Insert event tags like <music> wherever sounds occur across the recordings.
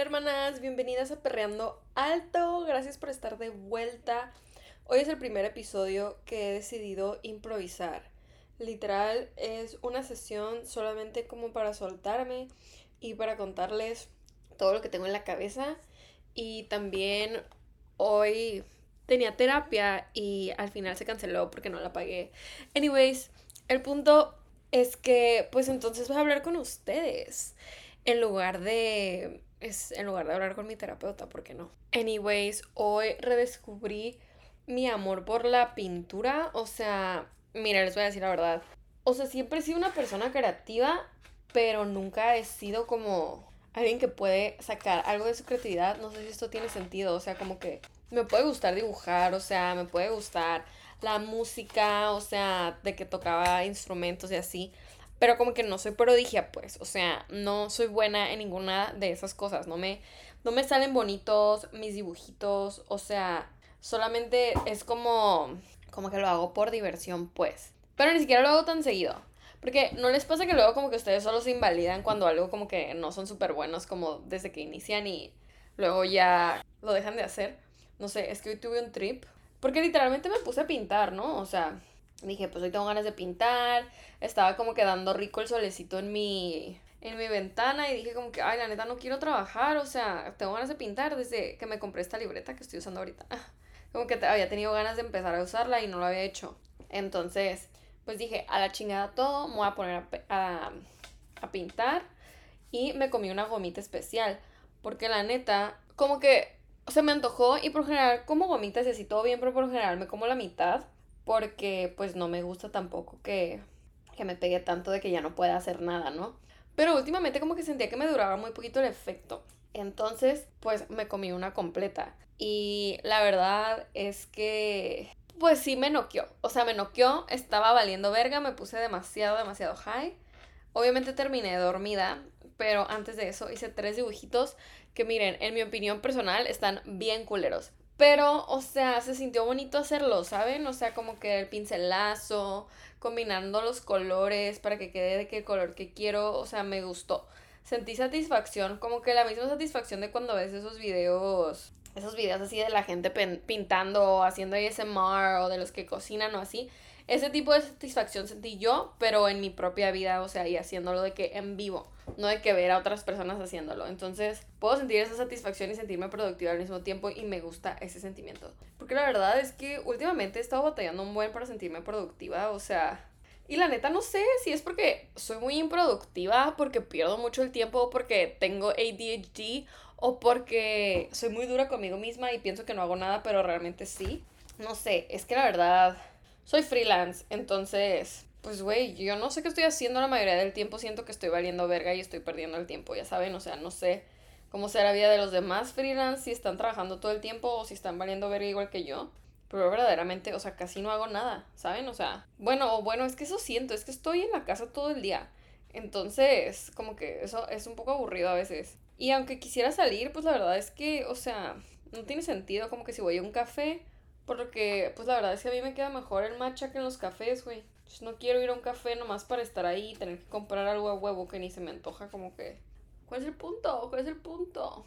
Hermanas, bienvenidas a Perreando Alto. Gracias por estar de vuelta. Hoy es el primer episodio que he decidido improvisar. Literal es una sesión solamente como para soltarme y para contarles todo lo que tengo en la cabeza. Y también hoy tenía terapia y al final se canceló porque no la pagué. Anyways, el punto es que pues entonces voy a hablar con ustedes en lugar de es en lugar de hablar con mi terapeuta, ¿por qué no? Anyways, hoy redescubrí mi amor por la pintura, o sea, mira, les voy a decir la verdad. O sea, siempre he sido una persona creativa, pero nunca he sido como alguien que puede sacar algo de su creatividad. No sé si esto tiene sentido, o sea, como que me puede gustar dibujar, o sea, me puede gustar la música, o sea, de que tocaba instrumentos y así pero como que no soy prodigia, pues, o sea, no soy buena en ninguna de esas cosas, no me, no me salen bonitos mis dibujitos, o sea, solamente es como, como que lo hago por diversión, pues, pero ni siquiera lo hago tan seguido. Porque no les pasa que luego como que ustedes solo se invalidan cuando algo como que no son súper buenos como desde que inician y luego ya lo dejan de hacer. No sé, es que hoy tuve un trip. Porque literalmente me puse a pintar, ¿no? O sea, dije, pues hoy tengo ganas de pintar, estaba como quedando rico el solecito en mi, en mi ventana y dije como que, ay, la neta no quiero trabajar, o sea, tengo ganas de pintar desde que me compré esta libreta que estoy usando ahorita. <laughs> Como que había tenido ganas de empezar a usarla y no lo había hecho. Entonces, pues dije, a la chingada todo, me voy a poner a, a pintar y me comí una gomita especial, porque la neta, como que se me antojó y por general como gomitas y así todo bien, pero por general me como la mitad porque pues no me gusta tampoco que, que me pegue tanto de que ya no pueda hacer nada, ¿no? Pero últimamente como que sentía que me duraba muy poquito el efecto. Entonces, pues me comí una completa. Y la verdad es que, pues sí me noqueó. O sea, me noqueó, estaba valiendo verga, me puse demasiado, demasiado high. Obviamente terminé dormida, pero antes de eso hice tres dibujitos que miren, en mi opinión personal están bien culeros. Pero, o sea, se sintió bonito hacerlo, ¿saben? O sea, como que el pincelazo, combinando los colores para que quede de qué color que quiero, o sea, me gustó. Sentí satisfacción, como que la misma satisfacción de cuando ves esos videos, esos videos así de la gente pintando o haciendo ASMR o de los que cocinan o así. Ese tipo de satisfacción sentí yo, pero en mi propia vida, o sea, y haciéndolo de que en vivo, no de que ver a otras personas haciéndolo. Entonces, puedo sentir esa satisfacción y sentirme productiva al mismo tiempo y me gusta ese sentimiento. Porque la verdad es que últimamente he estado batallando un buen para sentirme productiva, o sea, y la neta no sé si es porque soy muy improductiva, porque pierdo mucho el tiempo, porque tengo ADHD o porque soy muy dura conmigo misma y pienso que no hago nada, pero realmente sí. No sé, es que la verdad soy freelance, entonces, pues güey, yo no sé qué estoy haciendo la mayoría del tiempo, siento que estoy valiendo verga y estoy perdiendo el tiempo, ya saben, o sea, no sé cómo será la vida de los demás freelance, si están trabajando todo el tiempo o si están valiendo verga igual que yo. Pero verdaderamente, o sea, casi no hago nada, ¿saben? O sea, bueno, o bueno, es que eso siento, es que estoy en la casa todo el día. Entonces, como que eso es un poco aburrido a veces. Y aunque quisiera salir, pues la verdad es que, o sea, no tiene sentido como que si voy a un café porque, pues la verdad es que a mí me queda mejor el matcha que en los cafés, güey. no quiero ir a un café nomás para estar ahí y tener que comprar algo a huevo que ni se me antoja, como que. ¿Cuál es el punto? ¿Cuál es el punto?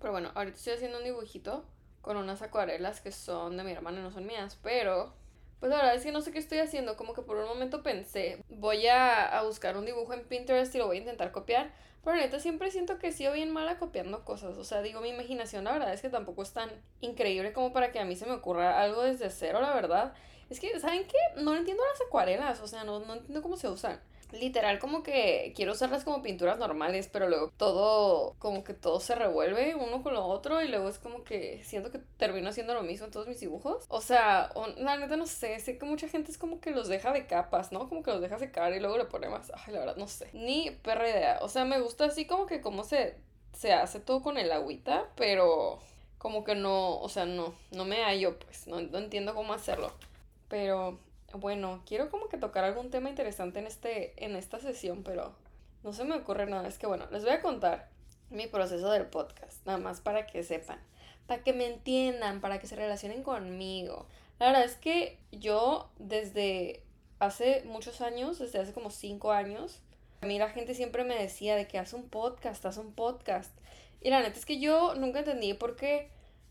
Pero bueno, ahorita estoy haciendo un dibujito con unas acuarelas que son de mi hermana y no son mías, pero. Pues la verdad es que no sé qué estoy haciendo, como que por un momento pensé, voy a, a buscar un dibujo en Pinterest y lo voy a intentar copiar, pero neta siempre siento que sí o bien mala copiando cosas. O sea, digo, mi imaginación la verdad es que tampoco es tan increíble como para que a mí se me ocurra algo desde cero, la verdad. Es que, ¿saben qué? No entiendo las acuarelas, o sea, no, no entiendo cómo se usan literal como que quiero usarlas como pinturas normales, pero luego todo, como que todo se revuelve uno con lo otro y luego es como que siento que termino haciendo lo mismo en todos mis dibujos. O sea, la neta no sé, sé que mucha gente es como que los deja de capas, ¿no? Como que los deja secar y luego le pone más. Ay, la verdad no sé. Ni perra idea. O sea, me gusta así como que cómo se, se hace todo con el agüita, pero como que no, o sea, no, no me hallo, pues, no, no entiendo cómo hacerlo. Pero bueno, quiero como que tocar algún tema interesante en, este, en esta sesión, pero no se me ocurre nada. Es que bueno, les voy a contar mi proceso del podcast, nada más para que sepan, para que me entiendan, para que se relacionen conmigo. La verdad es que yo desde hace muchos años, desde hace como cinco años, a mí la gente siempre me decía de que haz un podcast, haz un podcast. Y la neta es que yo nunca entendí por qué,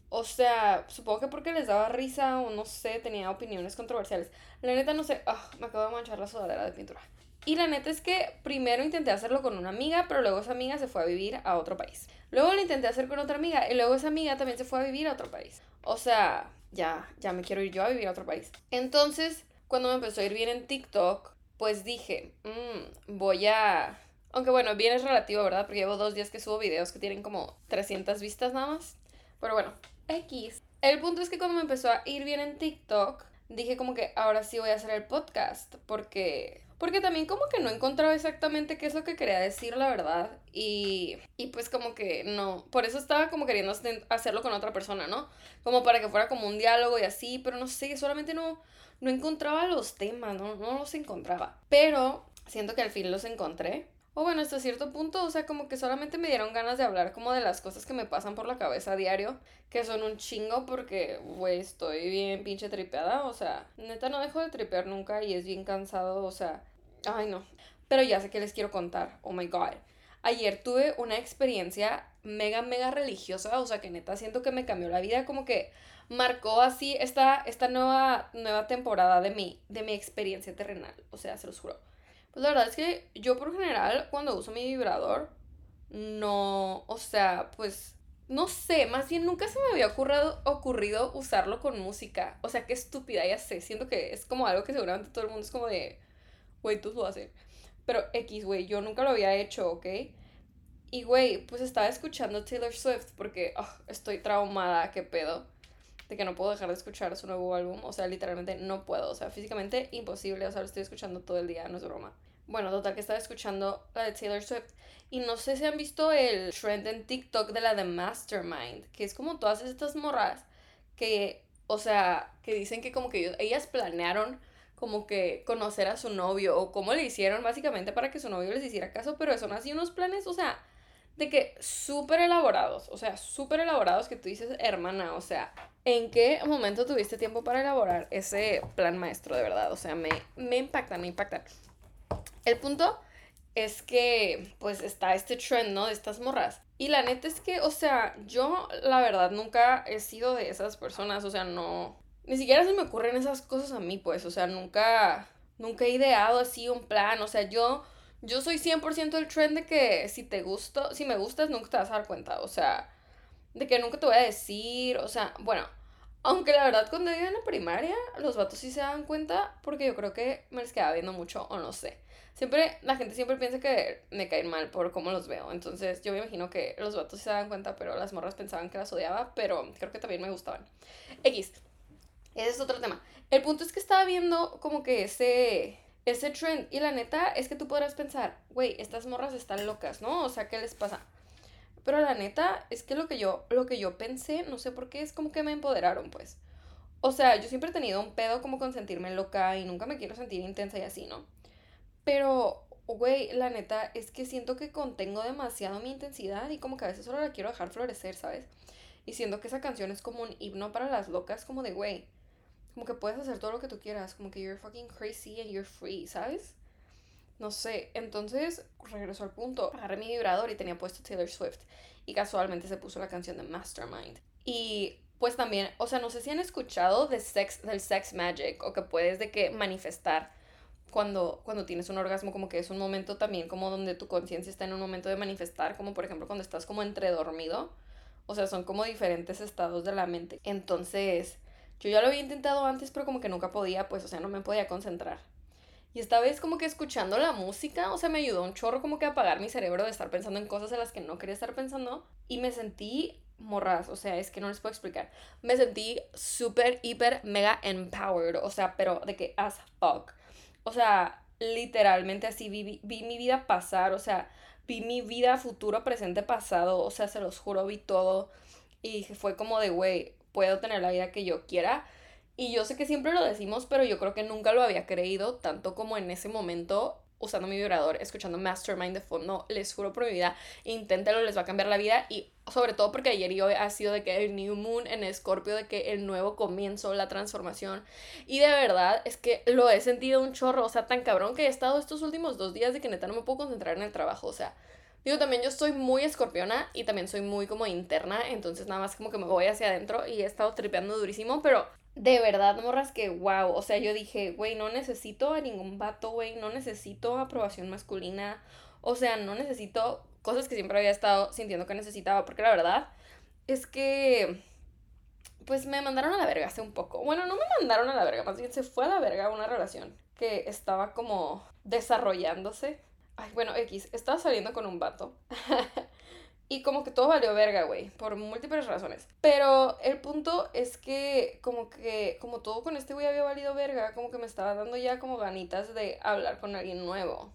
o sea, supongo que porque les daba risa o no sé, tenía opiniones controversiales. La neta no sé, ah, me acabo de manchar la sudadera de pintura. Y la neta es que primero intenté hacerlo con una amiga, pero luego esa amiga se fue a vivir a otro país. Luego lo intenté hacer con otra amiga y luego esa amiga también se fue a vivir a otro país. O sea, ya, ya me quiero ir yo a vivir a otro país. Entonces, cuando me empezó a ir bien en TikTok, pues dije, mmm, voy a... Aunque bueno, bien es relativo, ¿verdad? Porque llevo dos días que subo videos que tienen como 300 vistas nada más. Pero bueno, X. El punto es que cuando me empezó a ir bien en TikTok, dije como que ahora sí voy a hacer el podcast. Porque porque también como que no encontraba exactamente qué es lo que quería decir, la verdad. Y, y pues como que no. Por eso estaba como queriendo hacerlo con otra persona, ¿no? Como para que fuera como un diálogo y así. Pero no sé, solamente no, no encontraba los temas, ¿no? No los encontraba. Pero siento que al fin los encontré. O bueno, hasta cierto punto, o sea, como que solamente me dieron ganas de hablar como de las cosas que me pasan por la cabeza a diario, que son un chingo porque, güey, estoy bien pinche tripeada, o sea, neta no dejo de tripear nunca y es bien cansado, o sea, ay no. Pero ya sé que les quiero contar, oh my god. Ayer tuve una experiencia mega, mega religiosa, o sea, que neta siento que me cambió la vida, como que marcó así esta, esta nueva, nueva temporada de mi, de mi experiencia terrenal, o sea, se los juro. Pues la verdad es que yo por general cuando uso mi vibrador, no, o sea, pues no sé, más bien nunca se me había ocurrido, ocurrido usarlo con música. O sea, qué estúpida, ya sé. Siento que es como algo que seguramente todo el mundo es como de, güey, tú lo haces. Pero X, güey, yo nunca lo había hecho, ¿ok? Y, güey, pues estaba escuchando Taylor Swift porque ah, estoy traumada, qué pedo. De que no puedo dejar de escuchar su nuevo álbum. O sea, literalmente no puedo. O sea, físicamente imposible. O sea, lo estoy escuchando todo el día, no es broma. Bueno, total que estaba escuchando la de Taylor Swift. Y no sé si han visto el trend en TikTok de la de Mastermind, que es como todas estas morras que, o sea, que dicen que como que ellas planearon como que conocer a su novio o cómo le hicieron básicamente para que su novio les hiciera caso, pero son así unos planes, o sea, de que súper elaborados, o sea, súper elaborados que tú dices, hermana, o sea, ¿en qué momento tuviste tiempo para elaborar ese plan maestro de verdad? O sea, me, me impacta, me impacta. El punto es que pues está este trend, ¿no? De estas morras. Y la neta es que, o sea, yo la verdad nunca he sido de esas personas, o sea, no... Ni siquiera se me ocurren esas cosas a mí, pues, o sea, nunca... Nunca he ideado así un plan, o sea, yo... Yo soy 100% el trend de que si te gusto, si me gustas, nunca te vas a dar cuenta, o sea, de que nunca te voy a decir, o sea, bueno, aunque la verdad cuando iba en la primaria, los vatos sí se dan cuenta porque yo creo que me les quedaba viendo mucho o no sé. Siempre, la gente siempre piensa que me caen mal por cómo los veo. Entonces yo me imagino que los vatos se dan cuenta, pero las morras pensaban que las odiaba, pero creo que también me gustaban. X. Ese es otro tema. El punto es que estaba viendo como que ese, ese trend. Y la neta es que tú podrás pensar, güey, estas morras están locas, ¿no? O sea, ¿qué les pasa? Pero la neta es que lo que yo, lo que yo pensé, no sé por qué, es como que me empoderaron, pues. O sea, yo siempre he tenido un pedo como con sentirme loca y nunca me quiero sentir intensa y así, ¿no? Pero, güey, la neta es que siento que contengo demasiado mi intensidad y como que a veces solo la quiero dejar florecer, ¿sabes? Y siento que esa canción es como un himno para las locas, como de, güey, como que puedes hacer todo lo que tú quieras, como que you're fucking crazy and you're free, ¿sabes? No sé, entonces regreso al punto, agarré mi vibrador y tenía puesto Taylor Swift y casualmente se puso la canción de Mastermind. Y pues también, o sea, no sé si han escuchado de sex, del sex magic o que puedes de que manifestar cuando, cuando tienes un orgasmo, como que es un momento también como donde tu conciencia está en un momento de manifestar, como por ejemplo cuando estás como entre dormido. O sea, son como diferentes estados de la mente. Entonces, yo ya lo había intentado antes, pero como que nunca podía, pues, o sea, no me podía concentrar. Y esta vez como que escuchando la música, o sea, me ayudó un chorro como que a apagar mi cerebro de estar pensando en cosas en las que no quería estar pensando. Y me sentí morras, o sea, es que no les puedo explicar. Me sentí súper, hiper, mega empowered, o sea, pero de que as fuck. O sea, literalmente así vi, vi, mi vida pasar, o sea, vi mi vida futuro, presente, pasado, o sea, se los juro, vi todo y fue como de, güey, puedo tener la vida que yo quiera. Y yo sé que siempre lo decimos, pero yo creo que nunca lo había creído, tanto como en ese momento usando mi vibrador, escuchando Mastermind de fondo, les juro por mi vida, inténtalo, les va a cambiar la vida. Y sobre todo porque ayer y hoy ha sido de que el New Moon en Escorpio, de que el nuevo comienzo, la transformación. Y de verdad es que lo he sentido un chorro, o sea, tan cabrón que he estado estos últimos dos días de que neta no me puedo concentrar en el trabajo, o sea, Digo, también yo soy muy escorpiona y también soy muy como interna, entonces nada más como que me voy hacia adentro y he estado tripeando durísimo, pero de verdad, morras, que wow. O sea, yo dije, güey, no necesito a ningún vato, güey, no necesito aprobación masculina. O sea, no necesito cosas que siempre había estado sintiendo que necesitaba, porque la verdad es que pues me mandaron a la verga hace un poco. Bueno, no me mandaron a la verga, más bien se fue a la verga una relación que estaba como desarrollándose. Ay, bueno, X, estaba saliendo con un vato. <laughs> y como que todo valió verga, güey, por múltiples razones. Pero el punto es que como que, como todo con este güey había valido verga, como que me estaba dando ya como ganitas de hablar con alguien nuevo.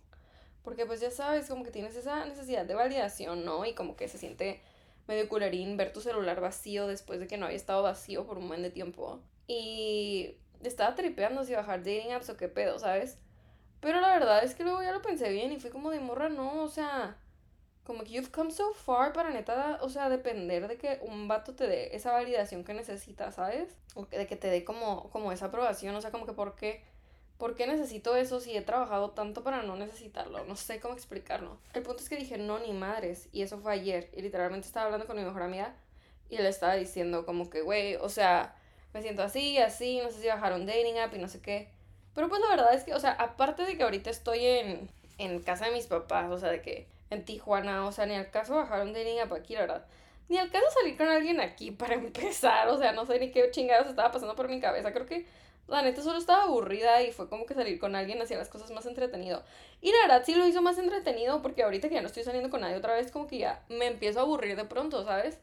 Porque pues ya sabes, como que tienes esa necesidad de validación, ¿no? Y como que se siente medio culerín ver tu celular vacío después de que no había estado vacío por un buen de tiempo. Y estaba tripeando si bajar dating apps o qué pedo, ¿sabes? Pero la verdad es que luego ya lo pensé bien y fui como de morra, no, o sea, como que you've come so far para neta, o sea, depender de que un vato te dé esa validación que necesitas, ¿sabes? O de que te dé como, como esa aprobación, o sea, como que por qué ¿por qué necesito eso si he trabajado tanto para no necesitarlo? No sé cómo explicarlo. El punto es que dije, no, ni madres. Y eso fue ayer. Y literalmente estaba hablando con mi mejor amiga y le estaba diciendo como que, güey, o sea, me siento así, así, no sé si bajar un dating app y no sé qué. Pero pues la verdad es que, o sea, aparte de que ahorita estoy en, en casa de mis papás, o sea, de que en Tijuana, o sea, ni al caso bajar un dating app aquí, la verdad. Ni al caso salir con alguien aquí <laughs> para empezar, o sea, no sé ni qué chingados estaba pasando por mi cabeza. Creo que la neta solo estaba aburrida y fue como que salir con alguien hacía las cosas más entretenido. Y la verdad sí lo hizo más entretenido porque ahorita que ya no estoy saliendo con nadie otra vez, como que ya me empiezo a aburrir de pronto, ¿sabes?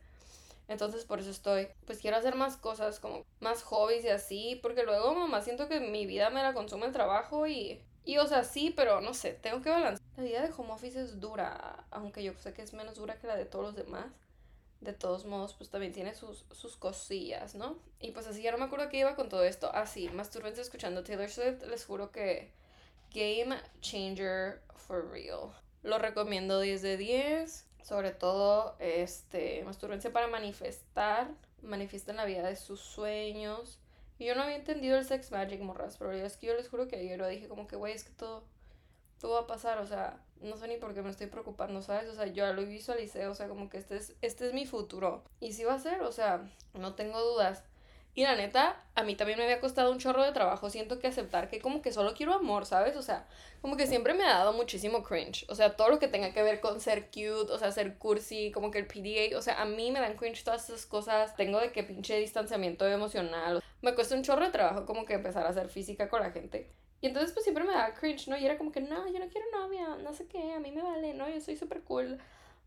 Entonces por eso estoy, pues quiero hacer más cosas, como más hobbies y así, porque luego mamá siento que mi vida me la consume el trabajo y... Y o sea, sí, pero no sé, tengo que balancear. La vida de home office es dura, aunque yo sé que es menos dura que la de todos los demás de todos modos, pues también tiene sus, sus cosillas, ¿no? Y pues así ya no me acuerdo qué iba con todo esto. Así, ah, masturbense escuchando Taylor Swift, les juro que Game Changer for Real. Lo recomiendo 10 de 10. Sobre todo, este, masturbense para manifestar. Manifiesten la vida de sus sueños. Y yo no había entendido el sex magic, morras, pero es que yo les juro que ayer lo dije como que, güey, es que todo todo va a pasar, o sea, no sé ni por qué me estoy preocupando, ¿sabes? O sea, yo lo visualicé, o sea, como que este es, este es mi futuro. Y sí va a ser, o sea, no tengo dudas. Y la neta, a mí también me había costado un chorro de trabajo, siento que aceptar que como que solo quiero amor, ¿sabes? O sea, como que siempre me ha dado muchísimo cringe. O sea, todo lo que tenga que ver con ser cute, o sea, ser cursi, como que el PDA, o sea, a mí me dan cringe todas esas cosas. Tengo de que pinche distanciamiento emocional. Me cuesta un chorro de trabajo como que empezar a hacer física con la gente. Y entonces pues siempre me daba cringe, ¿no? Y era como que, no, yo no quiero novia, no sé qué, a mí me vale, ¿no? Yo soy súper cool.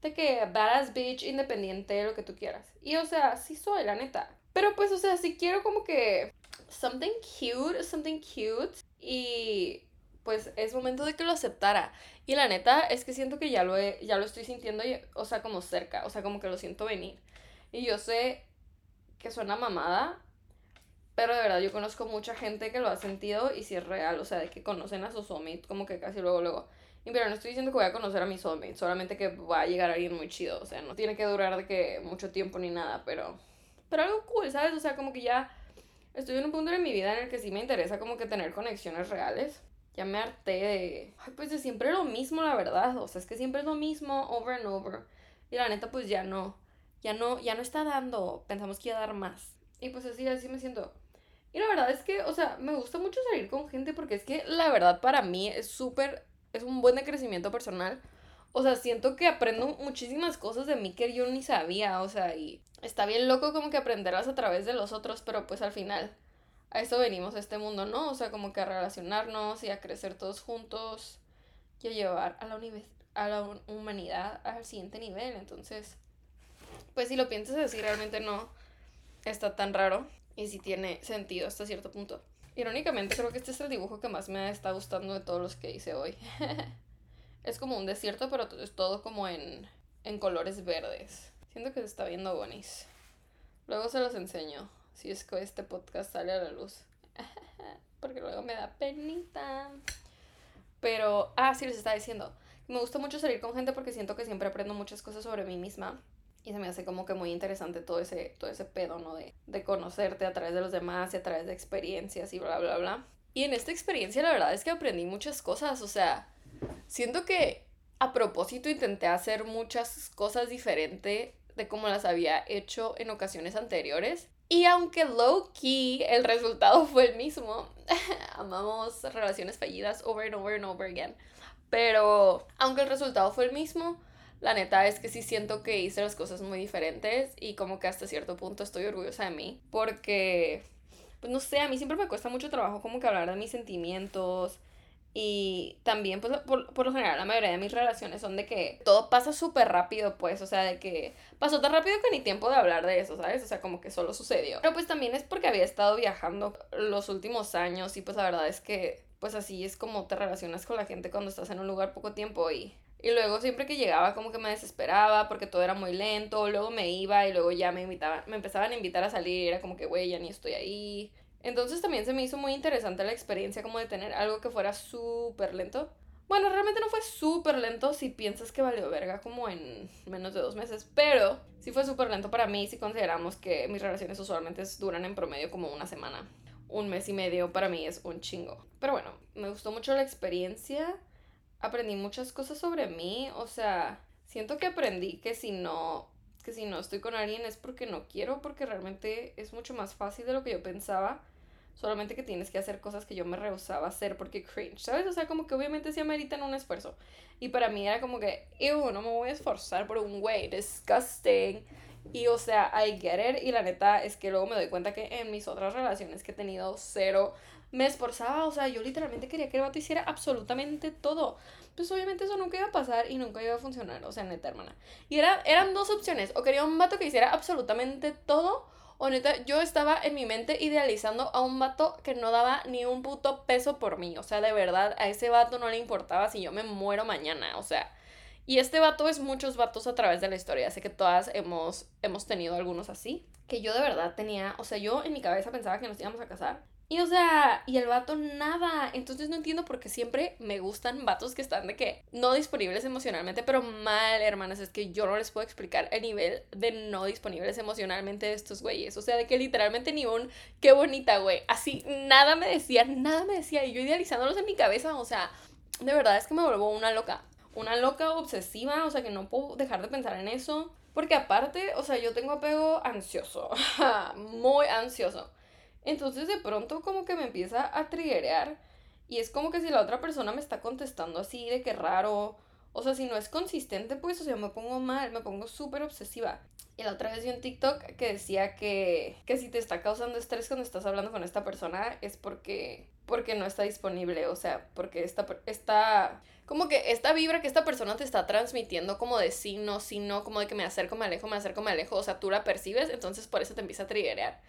De que badass bitch, independiente, lo que tú quieras. Y o sea, sí soy, la neta. Pero pues, o sea, sí quiero como que something cute, something cute. Y pues es momento de que lo aceptara. Y la neta es que siento que ya lo, he, ya lo estoy sintiendo, o sea, como cerca, o sea, como que lo siento venir. Y yo sé que suena mamada, pero de verdad, yo conozco mucha gente que lo ha sentido y si es real, o sea, de que conocen a su soulmate como que casi luego, luego. Y pero no estoy diciendo que voy a conocer a mi soulmate, solamente que va a llegar alguien muy chido, o sea, no tiene que durar que mucho tiempo ni nada, pero... Pero algo cool, ¿sabes? O sea, como que ya estoy en un punto de mi vida en el que sí me interesa como que tener conexiones reales. Ya me harté de... Ay, pues de siempre lo mismo, la verdad. O sea, es que siempre es lo mismo, over and over. Y la neta, pues ya no. Ya no, ya no está dando. Pensamos que iba a dar más. Y pues así, así me siento. Y la verdad es que, o sea, me gusta mucho salir con gente porque es que la verdad para mí es súper, es un buen crecimiento personal. O sea, siento que aprendo muchísimas cosas de mí que yo ni sabía, o sea, y está bien loco como que aprenderlas a través de los otros, pero pues al final a eso venimos a este mundo, ¿no? O sea, como que a relacionarnos y a crecer todos juntos y a llevar a la, a la humanidad al siguiente nivel. Entonces, pues si lo piensas así, realmente no está tan raro y sí tiene sentido hasta cierto punto. Irónicamente, creo que este es el dibujo que más me está gustando de todos los que hice hoy. <laughs> es como un desierto, pero es todo como en, en colores verdes. Siento que se está viendo bonis. Luego se los enseño, si es que este podcast sale a la luz. <laughs> Porque luego me da penita. Pero, ah, sí, les estaba diciendo. Me gusta mucho salir con gente porque siento que siempre aprendo muchas cosas sobre mí misma. Y se me hace como que muy interesante todo ese, todo ese pedo, ¿no? De, de conocerte a través de los demás y a través de experiencias y bla, bla, bla. Y en esta experiencia la verdad es que aprendí muchas cosas, o sea, siento que a propósito intenté hacer muchas cosas diferentes de como las había hecho en ocasiones anteriores. Y aunque low key el resultado <laughs> fue el mismo, <laughs> amamos relaciones fallidas over and over and over again. Pero aunque el resultado fue el mismo, la neta es que sí siento que hice las cosas muy diferentes y como que hasta cierto punto estoy orgullosa de mí porque, pues no sé, a mí siempre me cuesta mucho trabajo como que hablar de mis sentimientos, y también, pues, por, por, lo general, la mayoría de mis relaciones son de que todo pasa súper rápido, pues, o sea, de que pasó tan rápido que ni tiempo de hablar de eso, ¿sabes? O sea, como que solo sucedió. Pero pues también es porque había estado viajando los últimos años y pues la verdad es que, pues así es como te relacionas con la gente cuando estás en un lugar poco tiempo y... Y luego siempre que llegaba como que me desesperaba porque todo era muy lento, luego me iba y luego ya me invitaban, me empezaban a invitar a salir, era como que, güey, ya ni estoy ahí. Entonces también se me hizo muy interesante la experiencia como de tener algo que fuera súper lento. Bueno, realmente no fue súper lento si piensas que valió verga como en menos de dos meses, pero sí fue súper lento para mí si consideramos que mis relaciones usualmente duran en promedio como una semana. Un mes y medio para mí es un chingo. Pero bueno, me gustó mucho la experiencia. Aprendí muchas cosas sobre mí. O sea, siento que aprendí que si no que si no estoy con alguien es porque no quiero, porque realmente es mucho más fácil de lo que yo pensaba Solamente que tienes que hacer cosas que yo me rehusaba a hacer porque cringe, ¿sabes? O sea, como que obviamente sí ameritan un esfuerzo. Y para mí era como que, ew, no me voy a esforzar por un güey, disgusting. Y o sea, I get it. Y la neta es que luego me doy cuenta que en mis otras relaciones que he tenido cero, me esforzaba. O sea, yo literalmente quería que el vato hiciera absolutamente todo. Pues obviamente eso nunca iba a pasar y nunca iba a funcionar. O sea, neta, hermana. Y era, eran dos opciones. O quería un vato que hiciera absolutamente todo o neta, yo estaba en mi mente idealizando a un vato que no daba ni un puto peso por mí. O sea, de verdad, a ese vato no le importaba si yo me muero mañana. O sea, y este vato es muchos vatos a través de la historia. Sé que todas hemos, hemos tenido algunos así. Que yo de verdad tenía, o sea, yo en mi cabeza pensaba que nos íbamos a casar. Y o sea, y el vato nada. Entonces no entiendo por qué siempre me gustan vatos que están de que no disponibles emocionalmente, pero mal, hermanas. Es que yo no les puedo explicar el nivel de no disponibles emocionalmente de estos güeyes. O sea, de que literalmente ni un qué bonita, güey. Así, nada me decía, nada me decía. Y yo idealizándolos en mi cabeza, o sea, de verdad es que me vuelvo una loca. Una loca obsesiva, o sea, que no puedo dejar de pensar en eso. Porque aparte, o sea, yo tengo apego ansioso. <laughs> Muy ansioso. Entonces de pronto como que me empieza a triggerear y es como que si la otra persona me está contestando así de que raro, o sea, si no es consistente, pues, o sea, me pongo mal, me pongo súper obsesiva. Y la otra vez vi un TikTok que decía que, que si te está causando estrés cuando estás hablando con esta persona es porque, porque no está disponible, o sea, porque esta, como que esta vibra que esta persona te está transmitiendo como de sí, no, sí, no, como de que me acerco, me alejo, me acerco, me alejo, o sea, tú la percibes, entonces por eso te empieza a triggerear.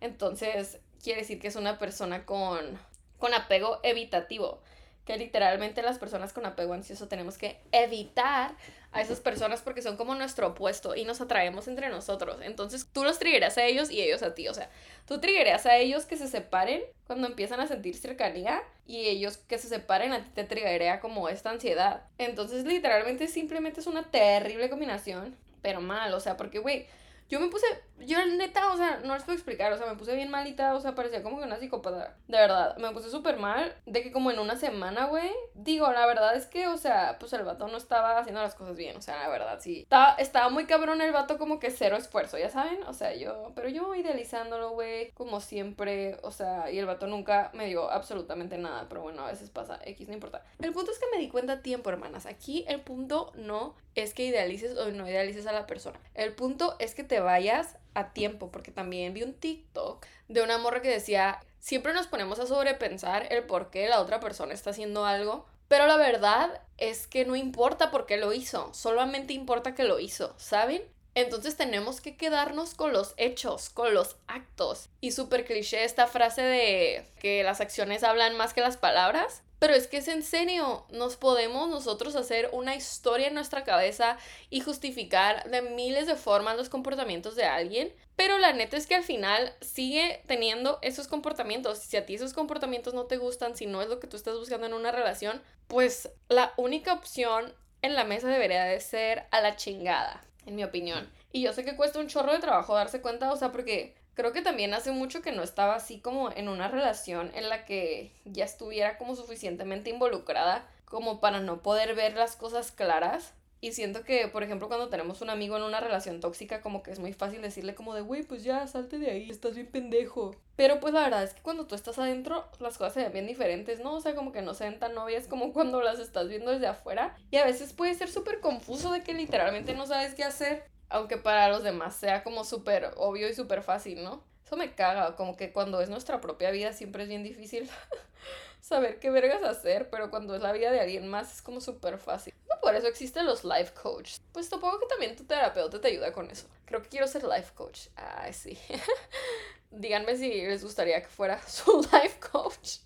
Entonces, quiere decir que es una persona con, con apego evitativo. Que literalmente las personas con apego ansioso tenemos que evitar a esas personas porque son como nuestro opuesto y nos atraemos entre nosotros. Entonces tú los triggeras a ellos y ellos a ti. O sea, tú triggeras a ellos que se separen cuando empiezan a sentir cercanía y ellos que se separen a ti te triggerea como esta ansiedad. Entonces literalmente simplemente es una terrible combinación, pero mal. O sea, porque, güey, yo me puse, yo neta, o sea, no les puedo explicar, o sea, me puse bien malita, o sea, parecía como que una psicópata. De verdad, me puse súper mal, de que como en una semana, güey. Digo, la verdad es que, o sea, pues el vato no estaba haciendo las cosas bien, o sea, la verdad, sí. Estaba, estaba muy cabrón el vato como que cero esfuerzo, ya saben, o sea, yo, pero yo idealizándolo, güey, como siempre, o sea, y el vato nunca me dio absolutamente nada, pero bueno, a veces pasa, X, no importa. El punto es que me di cuenta tiempo, hermanas. Aquí el punto no es que idealices o no idealices a la persona. El punto es que te vayas a tiempo, porque también vi un TikTok de una morra que decía, siempre nos ponemos a sobrepensar el por qué la otra persona está haciendo algo, pero la verdad es que no importa por qué lo hizo, solamente importa que lo hizo, ¿saben? Entonces tenemos que quedarnos con los hechos, con los actos. Y súper cliché esta frase de que las acciones hablan más que las palabras. Pero es que es en serio, nos podemos nosotros hacer una historia en nuestra cabeza y justificar de miles de formas los comportamientos de alguien, pero la neta es que al final sigue teniendo esos comportamientos. Si a ti esos comportamientos no te gustan, si no es lo que tú estás buscando en una relación, pues la única opción en la mesa debería de ser a la chingada, en mi opinión. Y yo sé que cuesta un chorro de trabajo darse cuenta, o sea, porque creo que también hace mucho que no estaba así como en una relación en la que ya estuviera como suficientemente involucrada como para no poder ver las cosas claras. Y siento que, por ejemplo, cuando tenemos un amigo en una relación tóxica, como que es muy fácil decirle como de, güey, pues ya, salte de ahí, estás bien pendejo. Pero pues la verdad es que cuando tú estás adentro, las cosas se ven bien diferentes, ¿no? O sea, como que no se ven tan novias como cuando las estás viendo desde afuera. Y a veces puede ser súper confuso de que literalmente no sabes qué hacer. Aunque para los demás sea como súper obvio y súper fácil, ¿no? Eso me caga, como que cuando es nuestra propia vida siempre es bien difícil <laughs> saber qué vergas hacer, pero cuando es la vida de alguien más es como súper fácil. No por eso existen los life coaches. Pues supongo que también tu terapeuta te ayuda con eso. Creo que quiero ser life coach. Ay, sí. <laughs> Díganme si les gustaría que fuera <laughs> su life coach.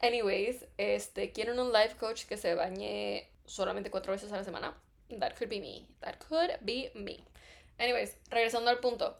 Anyways, este, quieren un life coach que se bañe solamente cuatro veces a la semana. That could be me. That could be me. Anyways, regresando al punto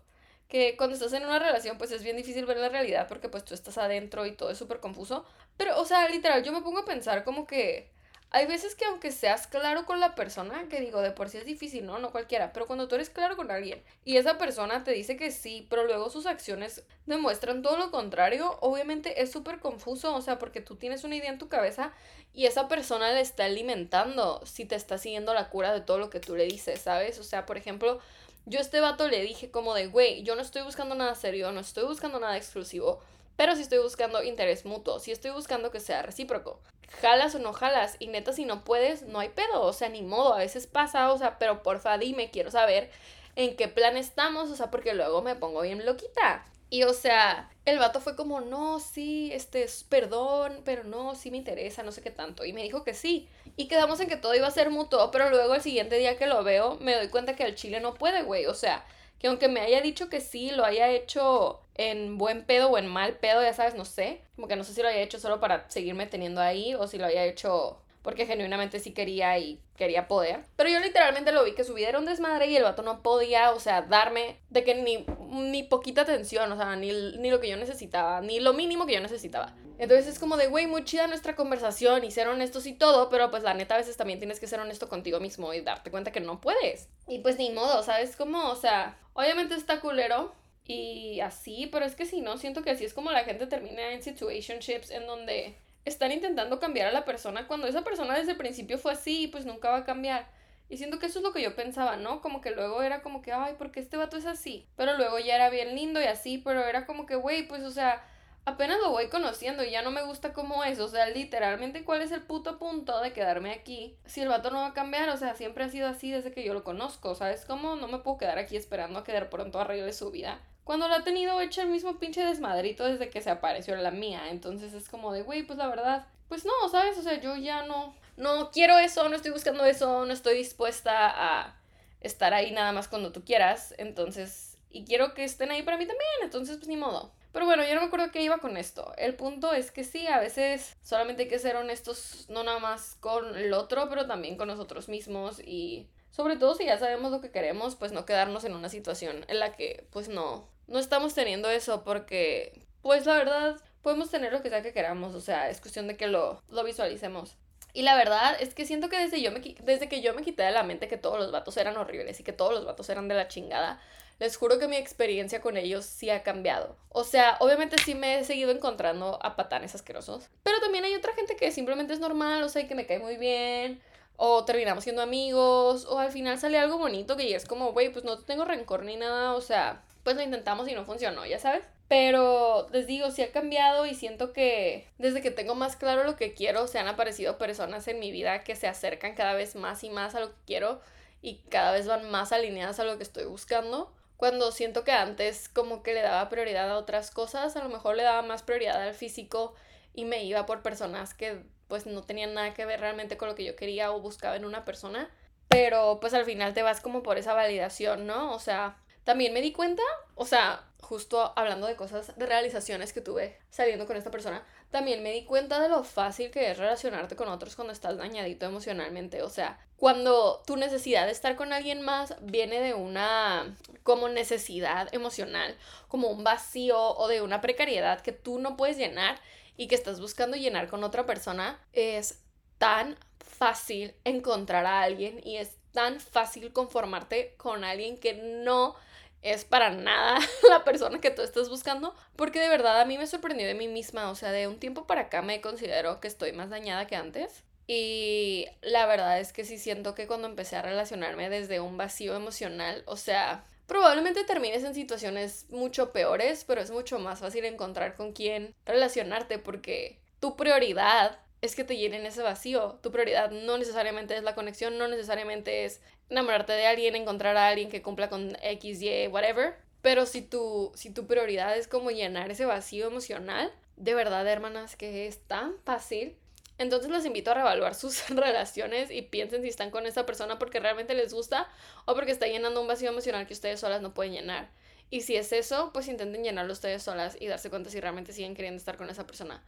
que cuando estás en una relación pues es bien difícil ver la realidad porque pues tú estás adentro y todo es súper confuso. Pero, o sea, literal, yo me pongo a pensar como que hay veces que aunque seas claro con la persona, que digo, de por sí es difícil, ¿no? No cualquiera, pero cuando tú eres claro con alguien y esa persona te dice que sí, pero luego sus acciones demuestran todo lo contrario, obviamente es súper confuso, o sea, porque tú tienes una idea en tu cabeza y esa persona le está alimentando si te está siguiendo la cura de todo lo que tú le dices, ¿sabes? O sea, por ejemplo, yo a este vato le dije como de, güey, yo no estoy buscando nada serio, no estoy buscando nada exclusivo, pero sí estoy buscando interés mutuo, sí estoy buscando que sea recíproco. Jalas o no jalas, y neta, si no puedes, no hay pedo, o sea, ni modo, a veces pasa, o sea, pero porfa dime, quiero saber en qué plan estamos, o sea, porque luego me pongo bien loquita. Y o sea, el vato fue como, no, sí, este, perdón, pero no, sí me interesa, no sé qué tanto. Y me dijo que sí. Y quedamos en que todo iba a ser mutuo, pero luego el siguiente día que lo veo, me doy cuenta que el chile no puede, güey. O sea, que aunque me haya dicho que sí, lo haya hecho en buen pedo o en mal pedo, ya sabes, no sé. Como que no sé si lo haya hecho solo para seguirme teniendo ahí o si lo haya hecho porque genuinamente sí quería y quería poder. Pero yo literalmente lo vi que su vida era un desmadre y el vato no podía, o sea, darme de que ni, ni poquita atención, o sea, ni, ni lo que yo necesitaba, ni lo mínimo que yo necesitaba. Entonces es como de, güey, muy chida nuestra conversación y ser honestos y todo, pero pues la neta a veces también tienes que ser honesto contigo mismo y darte cuenta que no puedes. Y pues ni modo, ¿sabes cómo? O sea, obviamente está culero, y así, pero es que si no, siento que así es como la gente termina en situationships en donde están intentando cambiar a la persona cuando esa persona desde el principio fue así y pues nunca va a cambiar. Y siento que eso es lo que yo pensaba, ¿no? Como que luego era como que, ay, ¿por qué este vato es así? Pero luego ya era bien lindo y así, pero era como que, güey, pues o sea, apenas lo voy conociendo y ya no me gusta cómo es. O sea, literalmente, ¿cuál es el puto punto de quedarme aquí? Si el vato no va a cambiar, o sea, siempre ha sido así desde que yo lo conozco, ¿sabes? cómo no me puedo quedar aquí esperando a que de pronto arregle su vida. Cuando lo ha tenido hecho el mismo pinche desmadrito desde que se apareció la mía. Entonces es como de, güey, pues la verdad, pues no, ¿sabes? O sea, yo ya no, no quiero eso, no estoy buscando eso, no estoy dispuesta a estar ahí nada más cuando tú quieras. Entonces, y quiero que estén ahí para mí también. Entonces, pues ni modo. Pero bueno, yo no me acuerdo qué iba con esto. El punto es que sí, a veces solamente hay que ser honestos, no nada más con el otro, pero también con nosotros mismos y sobre todo si ya sabemos lo que queremos, pues no quedarnos en una situación en la que pues no, no estamos teniendo eso porque, pues la verdad, podemos tener lo que sea que queramos, o sea, es cuestión de que lo, lo visualicemos. Y la verdad es que siento que desde, yo me, desde que yo me quité de la mente que todos los vatos eran horribles y que todos los vatos eran de la chingada, les juro que mi experiencia con ellos sí ha cambiado. O sea, obviamente sí me he seguido encontrando a patanes asquerosos, pero también hay otra gente que simplemente es normal, o sea, que me cae muy bien, o terminamos siendo amigos, o al final sale algo bonito que es como, güey, pues no tengo rencor ni nada, o sea, pues lo intentamos y no funcionó, ya sabes. Pero les digo, sí ha cambiado y siento que desde que tengo más claro lo que quiero, se han aparecido personas en mi vida que se acercan cada vez más y más a lo que quiero y cada vez van más alineadas a lo que estoy buscando. Cuando siento que antes como que le daba prioridad a otras cosas, a lo mejor le daba más prioridad al físico y me iba por personas que pues no tenían nada que ver realmente con lo que yo quería o buscaba en una persona. Pero pues al final te vas como por esa validación, ¿no? O sea, también me di cuenta, o sea, justo hablando de cosas, de realizaciones que tuve saliendo con esta persona, también me di cuenta de lo fácil que es relacionarte con otros cuando estás dañadito emocionalmente. O sea, cuando tu necesidad de estar con alguien más viene de una como necesidad emocional, como un vacío o de una precariedad que tú no puedes llenar y que estás buscando llenar con otra persona, es tan fácil encontrar a alguien y es tan fácil conformarte con alguien que no es para nada <laughs> la persona que tú estás buscando, porque de verdad a mí me sorprendió de mí misma, o sea, de un tiempo para acá me considero que estoy más dañada que antes. Y la verdad es que sí siento que cuando empecé a relacionarme desde un vacío emocional, o sea, probablemente termines en situaciones mucho peores, pero es mucho más fácil encontrar con quién relacionarte porque tu prioridad es que te llenen ese vacío. Tu prioridad no necesariamente es la conexión, no necesariamente es enamorarte de alguien, encontrar a alguien que cumpla con X, Y, whatever. Pero si tu, si tu prioridad es como llenar ese vacío emocional, de verdad, hermanas, que es tan fácil. Entonces les invito a reevaluar <laughs> sus relaciones y piensen si están con esa persona porque realmente les gusta o porque está llenando un vacío emocional que ustedes solas no pueden llenar. Y si es eso, pues intenten llenarlo ustedes solas y darse cuenta si realmente siguen queriendo estar con esa persona.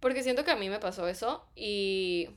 Porque siento que a mí me pasó eso y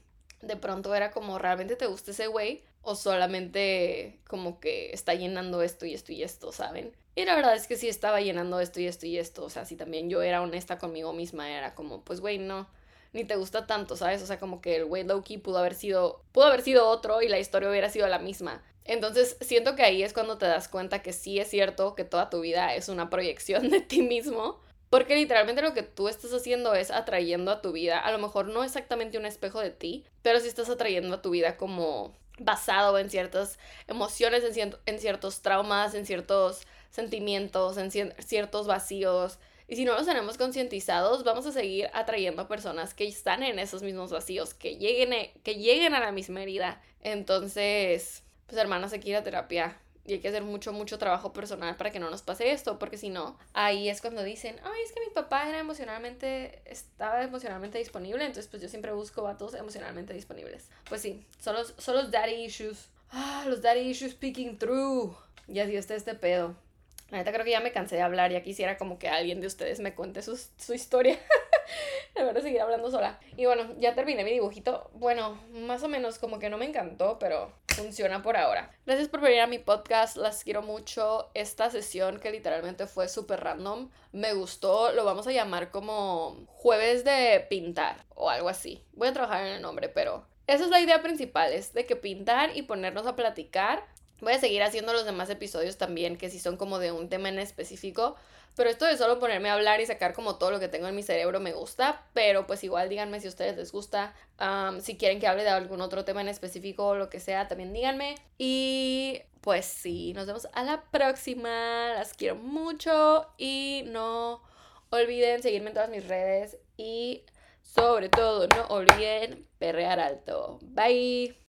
de pronto era como, ¿realmente te gusta ese güey? O solamente como que está llenando esto y esto y esto, ¿saben? Y la verdad es que sí estaba llenando esto y esto y esto. O sea, si también yo era honesta conmigo misma, era como, pues güey, no, ni te gusta tanto, ¿sabes? O sea, como que el güey Loki pudo haber sido, pudo haber sido otro y la historia hubiera sido la misma. Entonces, siento que ahí es cuando te das cuenta que sí es cierto que toda tu vida es una proyección de ti mismo porque literalmente lo que tú estás haciendo es atrayendo a tu vida, a lo mejor no exactamente un espejo de ti, pero sí estás atrayendo a tu vida como basado en ciertas emociones, en, en ciertos traumas, en ciertos sentimientos, en ciertos vacíos. Y si no los tenemos concientizados, vamos a seguir atrayendo a personas que están en esos mismos vacíos, que lleguen, que lleguen a la misma herida. Entonces, pues hermanas, hay que terapia y hay que hacer mucho, mucho trabajo personal para que no nos pase esto, porque si no, ahí es cuando dicen, ay, es que mi papá era emocionalmente, estaba emocionalmente disponible, entonces pues yo siempre busco vatos emocionalmente disponibles. Pues sí, son los, son los daddy issues. Ah, los daddy issues speaking through. Y así está este pedo. La neta creo que ya me cansé de hablar, ya quisiera como que alguien de ustedes me cuente su, su historia. en vez de seguir hablando sola. Y bueno, ya terminé mi dibujito. Bueno, más o menos como que no me encantó, pero funciona por ahora. Gracias por venir a mi podcast, las quiero mucho. Esta sesión que literalmente fue súper random, me gustó, lo vamos a llamar como jueves de pintar o algo así. Voy a trabajar en el nombre, pero esa es la idea principal, es de que pintar y ponernos a platicar. Voy a seguir haciendo los demás episodios también, que si son como de un tema en específico, pero esto de solo ponerme a hablar y sacar como todo lo que tengo en mi cerebro me gusta. Pero pues igual díganme si a ustedes les gusta. si quieren que hable de algún otro tema en específico o lo que sea, también díganme. Y pues sí, nos vemos a la próxima. Las quiero mucho. Y no olviden seguirme en todas mis redes. Y sobre todo, no olviden perrear alto. Bye.